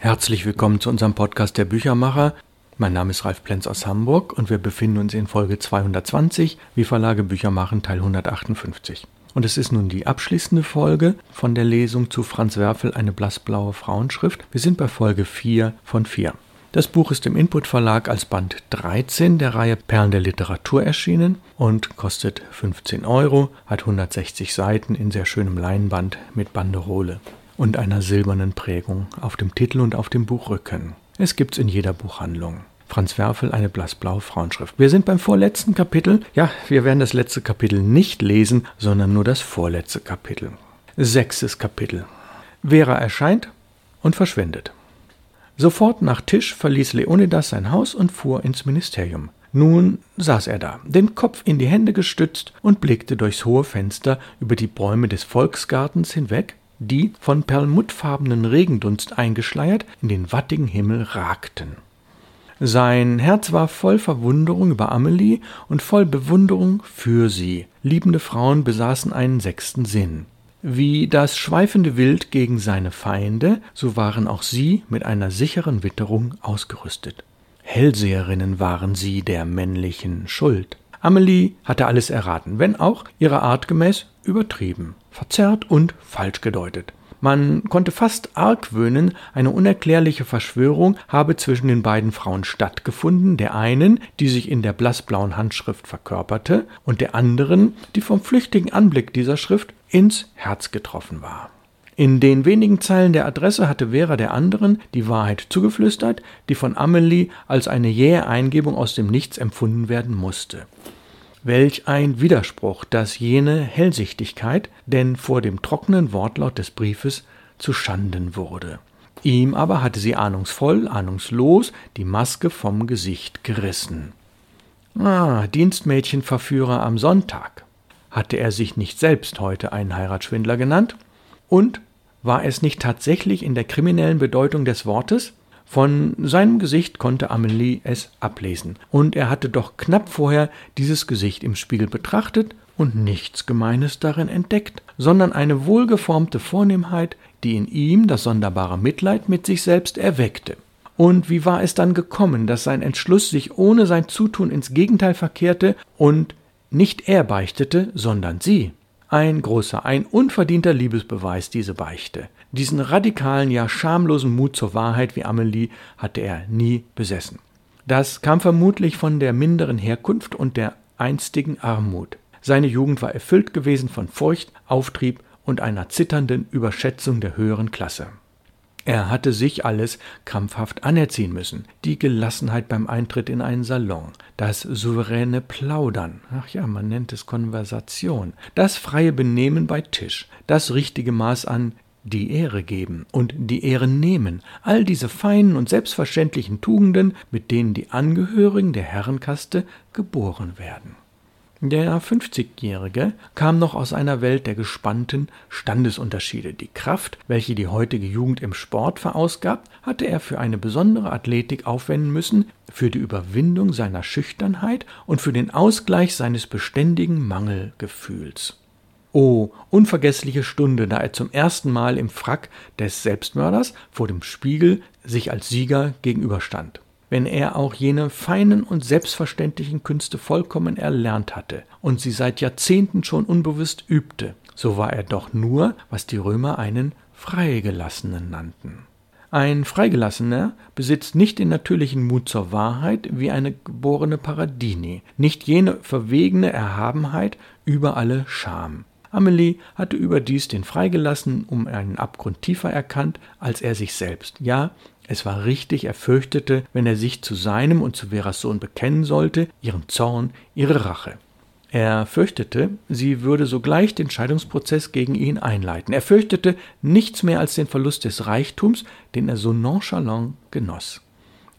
Herzlich willkommen zu unserem Podcast der Büchermacher. Mein Name ist Ralf Plenz aus Hamburg und wir befinden uns in Folge 220, wie Verlage Bücher machen, Teil 158. Und es ist nun die abschließende Folge von der Lesung zu Franz Werfel, eine blassblaue Frauenschrift. Wir sind bei Folge 4 von 4. Das Buch ist im Input Verlag als Band 13 der Reihe Perlen der Literatur erschienen und kostet 15 Euro, hat 160 Seiten in sehr schönem Leinband mit Banderole und einer silbernen Prägung auf dem Titel und auf dem Buchrücken. Es gibt's in jeder Buchhandlung. Franz Werfel, eine blassblaue Frauenschrift. Wir sind beim vorletzten Kapitel. Ja, wir werden das letzte Kapitel nicht lesen, sondern nur das vorletzte Kapitel. Sechstes Kapitel. Vera erscheint und verschwindet. Sofort nach Tisch verließ Leonidas sein Haus und fuhr ins Ministerium. Nun saß er da, den Kopf in die Hände gestützt und blickte durchs hohe Fenster über die Bäume des Volksgartens hinweg die, von perlmuttfarbenen Regendunst eingeschleiert, in den wattigen Himmel ragten. Sein Herz war voll Verwunderung über Amelie und voll Bewunderung für sie. Liebende Frauen besaßen einen sechsten Sinn. Wie das schweifende Wild gegen seine Feinde, so waren auch sie mit einer sicheren Witterung ausgerüstet. Hellseherinnen waren sie der männlichen Schuld. Amelie hatte alles erraten, wenn auch ihrer Art gemäß übertrieben, verzerrt und falsch gedeutet. Man konnte fast argwöhnen, eine unerklärliche Verschwörung habe zwischen den beiden Frauen stattgefunden, der einen, die sich in der blassblauen Handschrift verkörperte, und der anderen, die vom flüchtigen Anblick dieser Schrift ins Herz getroffen war. In den wenigen Zeilen der Adresse hatte Vera der anderen die Wahrheit zugeflüstert, die von Amelie als eine jähe Eingebung aus dem Nichts empfunden werden musste. Welch ein Widerspruch, dass jene Hellsichtigkeit denn vor dem trockenen Wortlaut des Briefes zu Schanden wurde. Ihm aber hatte sie ahnungsvoll, ahnungslos die Maske vom Gesicht gerissen. Ah, Dienstmädchenverführer am Sonntag. Hatte er sich nicht selbst heute einen Heiratsschwindler genannt? Und war es nicht tatsächlich in der kriminellen Bedeutung des Wortes? Von seinem Gesicht konnte Amelie es ablesen, und er hatte doch knapp vorher dieses Gesicht im Spiegel betrachtet und nichts Gemeines darin entdeckt, sondern eine wohlgeformte Vornehmheit, die in ihm das sonderbare Mitleid mit sich selbst erweckte. Und wie war es dann gekommen, dass sein Entschluss sich ohne sein Zutun ins Gegenteil verkehrte und nicht er beichtete, sondern sie? Ein großer, ein unverdienter Liebesbeweis, diese Beichte. Diesen radikalen, ja schamlosen Mut zur Wahrheit wie Amelie hatte er nie besessen. Das kam vermutlich von der minderen Herkunft und der einstigen Armut. Seine Jugend war erfüllt gewesen von Furcht, Auftrieb und einer zitternden Überschätzung der höheren Klasse. Er hatte sich alles krampfhaft anerziehen müssen. Die Gelassenheit beim Eintritt in einen Salon, das souveräne Plaudern, ach ja, man nennt es Konversation, das freie Benehmen bei Tisch, das richtige Maß an die Ehre geben und die Ehre nehmen, all diese feinen und selbstverständlichen Tugenden, mit denen die Angehörigen der Herrenkaste geboren werden. Der 50-Jährige kam noch aus einer Welt der gespannten Standesunterschiede. Die Kraft, welche die heutige Jugend im Sport verausgabt, hatte er für eine besondere Athletik aufwenden müssen, für die Überwindung seiner Schüchternheit und für den Ausgleich seines beständigen Mangelgefühls. Oh, unvergessliche Stunde, da er zum ersten Mal im Frack des Selbstmörders vor dem Spiegel sich als Sieger gegenüberstand wenn er auch jene feinen und selbstverständlichen Künste vollkommen erlernt hatte und sie seit Jahrzehnten schon unbewusst übte, so war er doch nur, was die Römer einen Freigelassenen nannten. Ein Freigelassener besitzt nicht den natürlichen Mut zur Wahrheit wie eine geborene Paradini, nicht jene verwegene Erhabenheit über alle Scham. Amelie hatte überdies den Freigelassenen um einen Abgrund tiefer erkannt als er sich selbst. Ja, es war richtig, er fürchtete, wenn er sich zu seinem und zu Veras Sohn bekennen sollte, ihren Zorn, ihre Rache. Er fürchtete, sie würde sogleich den Scheidungsprozess gegen ihn einleiten. Er fürchtete nichts mehr als den Verlust des Reichtums, den er so nonchalant genoss.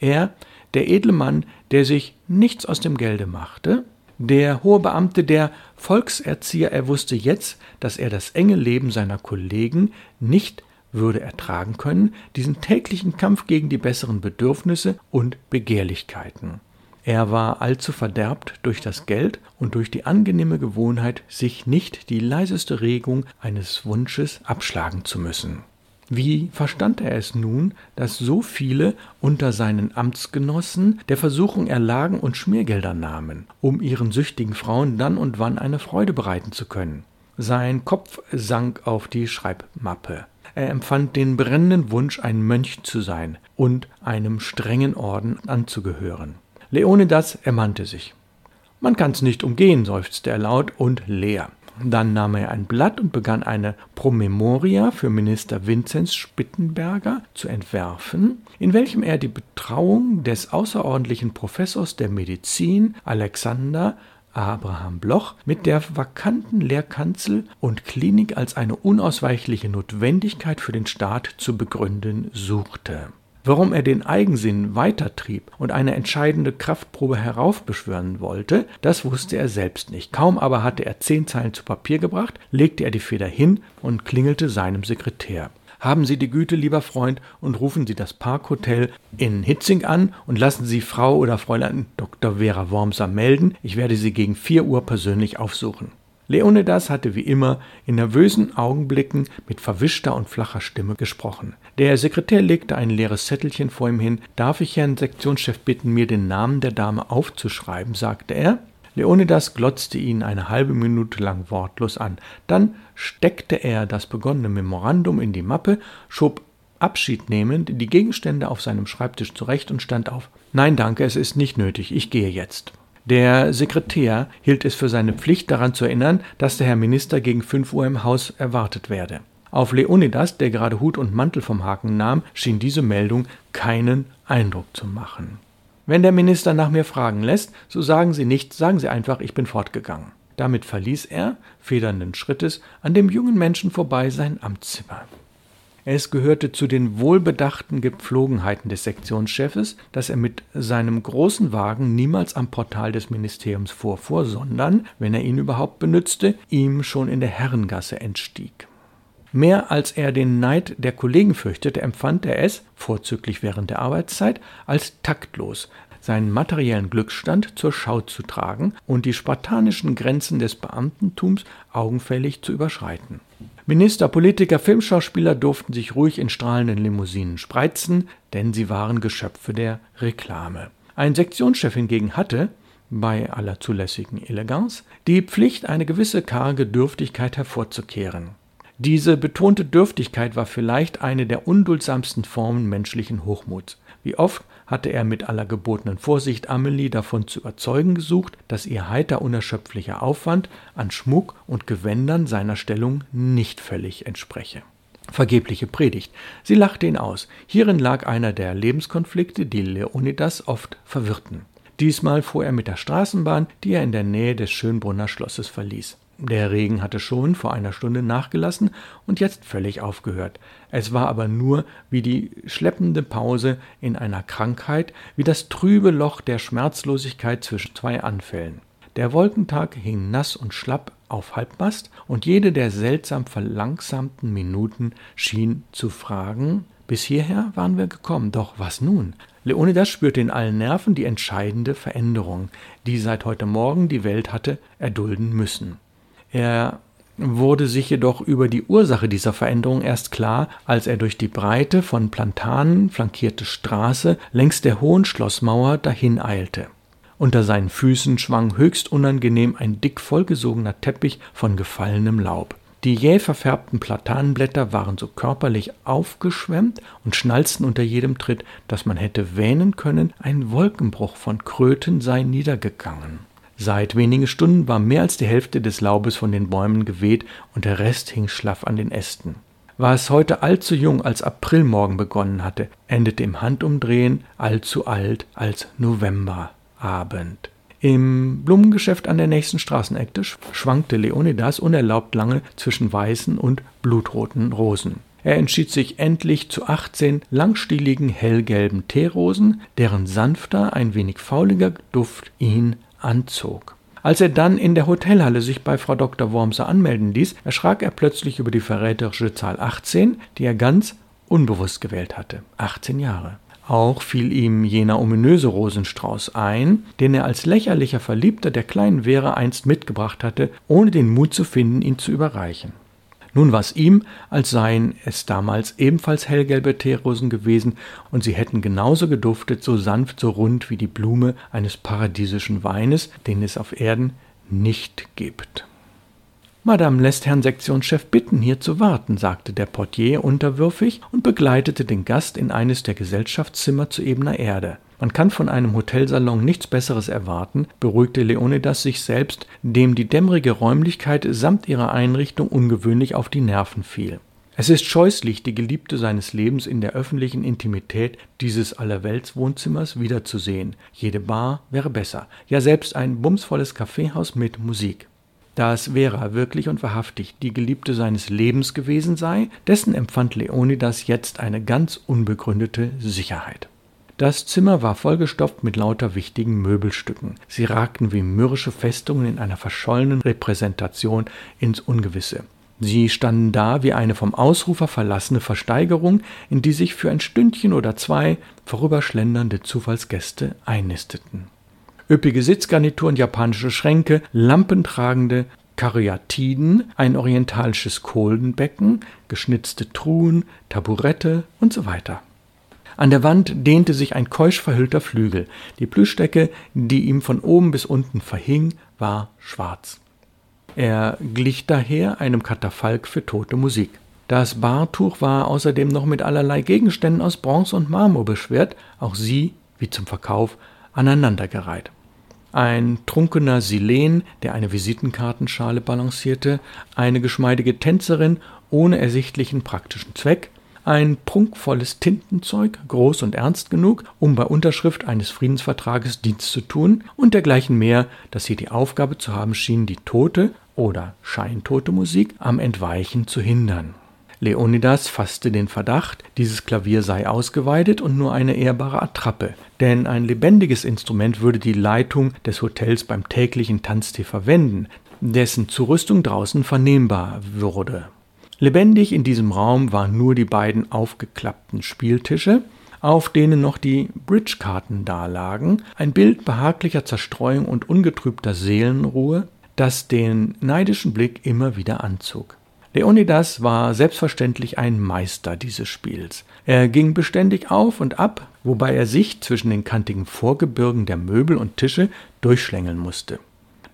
Er, der edle Mann, der sich nichts aus dem Gelde machte, der hohe Beamte, der Volkserzieher, er wusste jetzt, dass er das enge Leben seiner Kollegen nicht würde ertragen können, diesen täglichen Kampf gegen die besseren Bedürfnisse und Begehrlichkeiten. Er war allzu verderbt durch das Geld und durch die angenehme Gewohnheit, sich nicht die leiseste Regung eines Wunsches abschlagen zu müssen. Wie verstand er es nun, dass so viele unter seinen Amtsgenossen der Versuchung erlagen und Schmiergelder nahmen, um ihren süchtigen Frauen dann und wann eine Freude bereiten zu können? Sein Kopf sank auf die Schreibmappe. Er empfand den brennenden Wunsch, ein Mönch zu sein und einem strengen Orden anzugehören. Leonidas ermannte sich. Man kann's nicht umgehen, seufzte er laut und leer. Dann nahm er ein Blatt und begann eine Promemoria für Minister Vinzenz Spittenberger zu entwerfen, in welchem er die Betrauung des außerordentlichen Professors der Medizin Alexander Abraham Bloch mit der vakanten Lehrkanzel und Klinik als eine unausweichliche Notwendigkeit für den Staat zu begründen suchte Warum er den Eigensinn weitertrieb und eine entscheidende Kraftprobe heraufbeschwören wollte, das wusste er selbst nicht. Kaum aber hatte er zehn Zeilen zu Papier gebracht, legte er die Feder hin und klingelte seinem Sekretär. Haben Sie die Güte, lieber Freund, und rufen Sie das Parkhotel in Hitzing an und lassen Sie Frau oder Fräulein Dr. Vera Wormser melden. Ich werde Sie gegen vier Uhr persönlich aufsuchen. Leonidas hatte wie immer in nervösen Augenblicken mit verwischter und flacher Stimme gesprochen. Der Sekretär legte ein leeres Zettelchen vor ihm hin. Darf ich Herrn Sektionschef bitten, mir den Namen der Dame aufzuschreiben? sagte er. Leonidas glotzte ihn eine halbe Minute lang wortlos an. Dann steckte er das begonnene Memorandum in die Mappe, schob abschiednehmend die Gegenstände auf seinem Schreibtisch zurecht und stand auf. Nein, danke, es ist nicht nötig, ich gehe jetzt. Der Sekretär hielt es für seine Pflicht, daran zu erinnern, dass der Herr Minister gegen fünf Uhr im Haus erwartet werde. Auf Leonidas, der gerade Hut und Mantel vom Haken nahm, schien diese Meldung keinen Eindruck zu machen. Wenn der Minister nach mir fragen lässt, so sagen Sie nichts, sagen Sie einfach, ich bin fortgegangen. Damit verließ er, federnden Schrittes, an dem jungen Menschen vorbei sein Amtszimmer. Es gehörte zu den wohlbedachten Gepflogenheiten des Sektionschefes, dass er mit seinem großen Wagen niemals am Portal des Ministeriums vorfuhr, sondern, wenn er ihn überhaupt benützte, ihm schon in der Herrengasse entstieg. Mehr als er den Neid der Kollegen fürchtete, empfand er es, vorzüglich während der Arbeitszeit, als taktlos, seinen materiellen Glücksstand zur Schau zu tragen und die spartanischen Grenzen des Beamtentums augenfällig zu überschreiten. Minister, Politiker, Filmschauspieler durften sich ruhig in strahlenden Limousinen spreizen, denn sie waren Geschöpfe der Reklame. Ein Sektionschef hingegen hatte, bei aller zulässigen Eleganz, die Pflicht, eine gewisse karge Dürftigkeit hervorzukehren. Diese betonte Dürftigkeit war vielleicht eine der unduldsamsten Formen menschlichen Hochmuts. Wie oft hatte er mit aller gebotenen Vorsicht Amelie davon zu überzeugen gesucht, dass ihr heiter unerschöpflicher Aufwand an Schmuck und Gewändern seiner Stellung nicht völlig entspreche. Vergebliche Predigt. Sie lachte ihn aus. Hierin lag einer der Lebenskonflikte, die Leonidas oft verwirrten. Diesmal fuhr er mit der Straßenbahn, die er in der Nähe des Schönbrunner Schlosses verließ. Der Regen hatte schon vor einer Stunde nachgelassen und jetzt völlig aufgehört. Es war aber nur wie die schleppende Pause in einer Krankheit, wie das trübe Loch der Schmerzlosigkeit zwischen zwei Anfällen. Der Wolkentag hing nass und schlapp auf Halbmast, und jede der seltsam verlangsamten Minuten schien zu fragen, bis hierher waren wir gekommen, doch was nun? Leonidas spürte in allen Nerven die entscheidende Veränderung, die seit heute Morgen die Welt hatte erdulden müssen. Er wurde sich jedoch über die Ursache dieser Veränderung erst klar, als er durch die breite, von Plantanen flankierte Straße längs der hohen Schlossmauer dahineilte. Unter seinen Füßen schwang höchst unangenehm ein dick vollgesogener Teppich von gefallenem Laub. Die jäh verfärbten Platanenblätter waren so körperlich aufgeschwemmt und schnalzten unter jedem Tritt, dass man hätte wähnen können, ein Wolkenbruch von Kröten sei niedergegangen. Seit wenigen Stunden war mehr als die Hälfte des Laubes von den Bäumen geweht und der Rest hing schlaff an den Ästen. War es heute allzu jung, als Aprilmorgen begonnen hatte, endete im Handumdrehen allzu alt als Novemberabend. Im Blumengeschäft an der nächsten Straßenecke schwankte Leonidas unerlaubt lange zwischen weißen und blutroten Rosen. Er entschied sich endlich zu 18 langstieligen hellgelben Teerosen, deren sanfter, ein wenig fauliger Duft ihn anzog. Als er dann in der Hotelhalle sich bei Frau Dr. Wormser anmelden ließ, erschrak er plötzlich über die verräterische Zahl 18, die er ganz unbewusst gewählt hatte. 18 Jahre. Auch fiel ihm jener ominöse Rosenstrauß ein, den er als lächerlicher Verliebter der kleinen Vera einst mitgebracht hatte, ohne den Mut zu finden, ihn zu überreichen. Nun war es ihm, als seien es damals ebenfalls hellgelbe Teerosen gewesen, und sie hätten genauso geduftet, so sanft, so rund wie die Blume eines paradiesischen Weines, den es auf Erden nicht gibt. Madame lässt Herrn Sektionschef bitten, hier zu warten, sagte der Portier unterwürfig und begleitete den Gast in eines der Gesellschaftszimmer zu ebener Erde. Man kann von einem Hotelsalon nichts Besseres erwarten, beruhigte Leonidas sich selbst, dem die dämmerige Räumlichkeit samt ihrer Einrichtung ungewöhnlich auf die Nerven fiel. Es ist scheußlich, die Geliebte seines Lebens in der öffentlichen Intimität dieses Allerweltswohnzimmers wiederzusehen. Jede Bar wäre besser, ja selbst ein bumsvolles Kaffeehaus mit Musik. Da es Vera wirklich und wahrhaftig die Geliebte seines Lebens gewesen sei, dessen empfand Leonidas jetzt eine ganz unbegründete Sicherheit. Das Zimmer war vollgestopft mit lauter wichtigen Möbelstücken. Sie ragten wie mürrische Festungen in einer verschollenen Repräsentation ins Ungewisse. Sie standen da wie eine vom Ausrufer verlassene Versteigerung, in die sich für ein Stündchen oder zwei vorüberschlendernde Zufallsgäste einnisteten üppige Sitzgarnituren, japanische Schränke, lampentragende Karyatiden, ein orientalisches Kohlenbecken, geschnitzte Truhen, Taburette und so weiter. An der Wand dehnte sich ein keusch verhüllter Flügel. Die Plüschdecke, die ihm von oben bis unten verhing, war schwarz. Er glich daher einem Katafalk für tote Musik. Das Bartuch war außerdem noch mit allerlei Gegenständen aus Bronze und Marmor beschwert, auch sie, wie zum Verkauf, aneinandergereiht ein trunkener Silen, der eine Visitenkartenschale balancierte, eine geschmeidige Tänzerin ohne ersichtlichen praktischen Zweck, ein prunkvolles Tintenzeug, groß und ernst genug, um bei Unterschrift eines Friedensvertrages Dienst zu tun, und dergleichen mehr, dass sie die Aufgabe zu haben schien, die tote oder scheintote Musik am Entweichen zu hindern. Leonidas fasste den Verdacht, dieses Klavier sei ausgeweidet und nur eine ehrbare Attrappe, denn ein lebendiges Instrument würde die Leitung des Hotels beim täglichen Tanztee verwenden, dessen Zurüstung draußen vernehmbar würde. Lebendig in diesem Raum waren nur die beiden aufgeklappten Spieltische, auf denen noch die Bridgekarten dalagen, ein Bild behaglicher Zerstreuung und ungetrübter Seelenruhe, das den neidischen Blick immer wieder anzog. Leonidas war selbstverständlich ein Meister dieses Spiels. Er ging beständig auf und ab, wobei er sich zwischen den kantigen Vorgebirgen der Möbel und Tische durchschlängeln musste.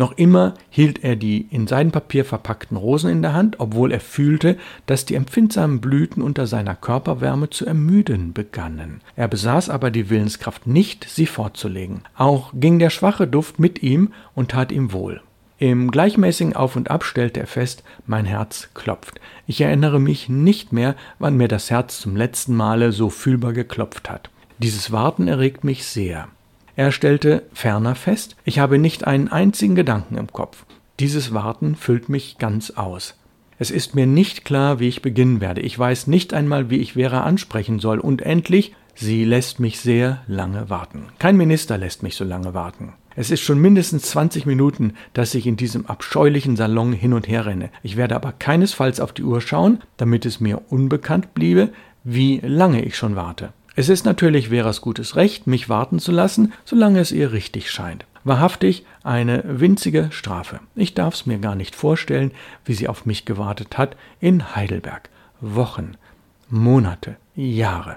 Noch immer hielt er die in Seidenpapier verpackten Rosen in der Hand, obwohl er fühlte, dass die empfindsamen Blüten unter seiner Körperwärme zu ermüden begannen. Er besaß aber die Willenskraft nicht, sie fortzulegen. Auch ging der schwache Duft mit ihm und tat ihm wohl. Im gleichmäßigen Auf und Ab stellte er fest, mein Herz klopft. Ich erinnere mich nicht mehr, wann mir das Herz zum letzten Male so fühlbar geklopft hat. Dieses Warten erregt mich sehr. Er stellte ferner fest, ich habe nicht einen einzigen Gedanken im Kopf. Dieses Warten füllt mich ganz aus. Es ist mir nicht klar, wie ich beginnen werde. Ich weiß nicht einmal, wie ich Vera ansprechen soll. Und endlich, sie lässt mich sehr lange warten. Kein Minister lässt mich so lange warten. Es ist schon mindestens 20 Minuten, dass ich in diesem abscheulichen Salon hin und her renne. Ich werde aber keinesfalls auf die Uhr schauen, damit es mir unbekannt bliebe, wie lange ich schon warte. Es ist natürlich Veras gutes Recht, mich warten zu lassen, solange es ihr richtig scheint. Wahrhaftig eine winzige Strafe. Ich darf es mir gar nicht vorstellen, wie sie auf mich gewartet hat in Heidelberg. Wochen, Monate, Jahre.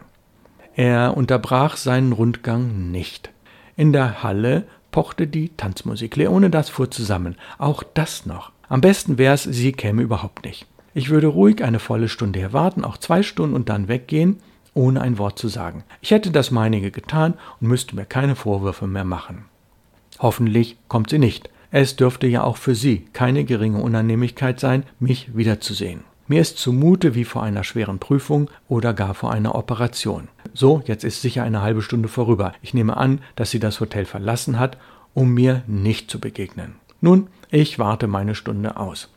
Er unterbrach seinen Rundgang nicht. In der Halle pochte die Tanzmusik. Leonidas fuhr zusammen. Auch das noch. Am besten wär's, sie käme überhaupt nicht. Ich würde ruhig eine volle Stunde hier warten, auch zwei Stunden und dann weggehen, ohne ein Wort zu sagen. Ich hätte das meinige getan und müsste mir keine Vorwürfe mehr machen. Hoffentlich kommt sie nicht. Es dürfte ja auch für sie keine geringe Unannehmlichkeit sein, mich wiederzusehen. Mir ist zumute wie vor einer schweren Prüfung oder gar vor einer Operation. So, jetzt ist sicher eine halbe Stunde vorüber. Ich nehme an, dass sie das Hotel verlassen hat, um mir nicht zu begegnen. Nun, ich warte meine Stunde aus.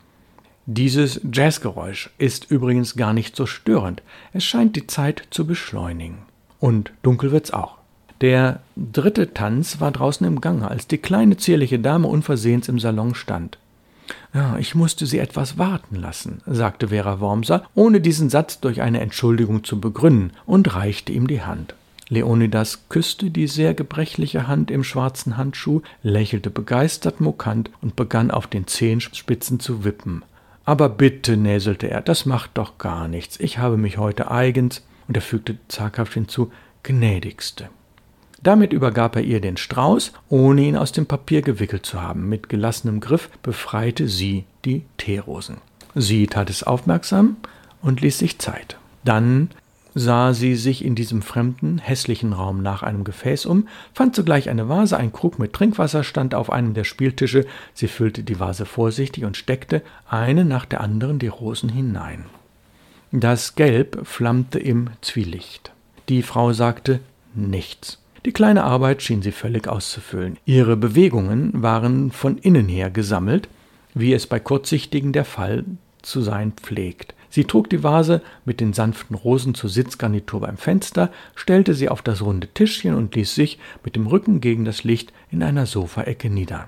Dieses Jazzgeräusch ist übrigens gar nicht so störend. Es scheint die Zeit zu beschleunigen. Und dunkel wird's auch. Der dritte Tanz war draußen im Gange, als die kleine zierliche Dame unversehens im Salon stand. Ja, ich musste sie etwas warten lassen, sagte Vera Wormser, ohne diesen Satz durch eine Entschuldigung zu begründen, und reichte ihm die Hand. Leonidas küsste die sehr gebrechliche Hand im schwarzen Handschuh, lächelte begeistert mokant und begann auf den Zehenspitzen zu wippen. Aber bitte, näselte er, das macht doch gar nichts. Ich habe mich heute eigens, und er fügte zaghaft hinzu, gnädigste. Damit übergab er ihr den Strauß, ohne ihn aus dem Papier gewickelt zu haben. Mit gelassenem Griff befreite sie die Teerosen. Sie tat es aufmerksam und ließ sich Zeit. Dann sah sie sich in diesem fremden, hässlichen Raum nach einem Gefäß um, fand sogleich eine Vase, ein Krug mit Trinkwasser stand auf einem der Spieltische, sie füllte die Vase vorsichtig und steckte eine nach der anderen die Rosen hinein. Das Gelb flammte im Zwielicht. Die Frau sagte nichts. Die kleine Arbeit schien sie völlig auszufüllen. Ihre Bewegungen waren von innen her gesammelt, wie es bei Kurzsichtigen der Fall zu sein pflegt. Sie trug die Vase mit den sanften Rosen zur Sitzgarnitur beim Fenster, stellte sie auf das runde Tischchen und ließ sich mit dem Rücken gegen das Licht in einer Sofaecke nieder.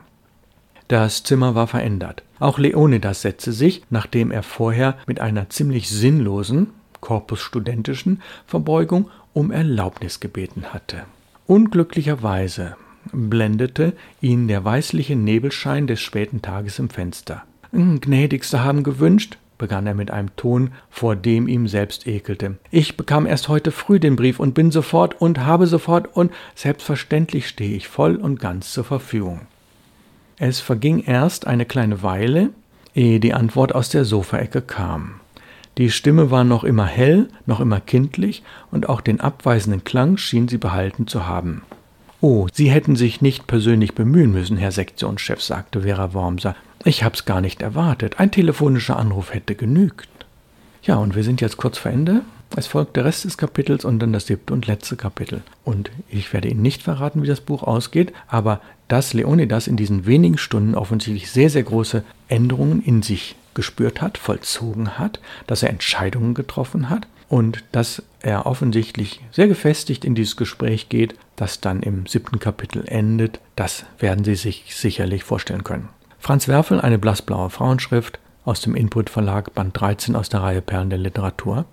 Das Zimmer war verändert. Auch Leonidas setzte sich, nachdem er vorher mit einer ziemlich sinnlosen, korpusstudentischen Verbeugung um Erlaubnis gebeten hatte. Unglücklicherweise blendete ihn der weißliche Nebelschein des späten Tages im Fenster. Gnädigste haben gewünscht, begann er mit einem Ton, vor dem ihm selbst ekelte. Ich bekam erst heute früh den Brief und bin sofort und habe sofort und selbstverständlich stehe ich voll und ganz zur Verfügung. Es verging erst eine kleine Weile, ehe die Antwort aus der Sofaecke kam. Die Stimme war noch immer hell, noch immer kindlich, und auch den abweisenden Klang schien sie behalten zu haben. Oh, Sie hätten sich nicht persönlich bemühen müssen, Herr Sektionschef, sagte Vera Wormser. Ich hab's gar nicht erwartet. Ein telefonischer Anruf hätte genügt. Ja, und wir sind jetzt kurz vor Ende. Es folgt der Rest des Kapitels und dann das siebte und letzte Kapitel. Und ich werde Ihnen nicht verraten, wie das Buch ausgeht, aber dass Leonidas in diesen wenigen Stunden offensichtlich sehr, sehr große Änderungen in sich gespürt hat, vollzogen hat, dass er Entscheidungen getroffen hat und dass er offensichtlich sehr gefestigt in dieses Gespräch geht, das dann im siebten Kapitel endet, das werden Sie sich sicherlich vorstellen können. Franz Werfel, eine blassblaue Frauenschrift aus dem Input Verlag, Band 13 aus der Reihe Perlen der Literatur.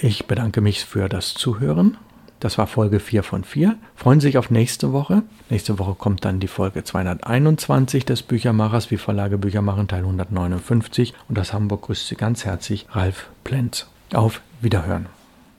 Ich bedanke mich für das Zuhören. Das war Folge 4 von 4. Freuen Sie sich auf nächste Woche. Nächste Woche kommt dann die Folge 221 des Büchermachers, wie Verlage Bücher machen, Teil 159. Und das Hamburg grüßt Sie ganz herzlich, Ralf Plenz. Auf Wiederhören.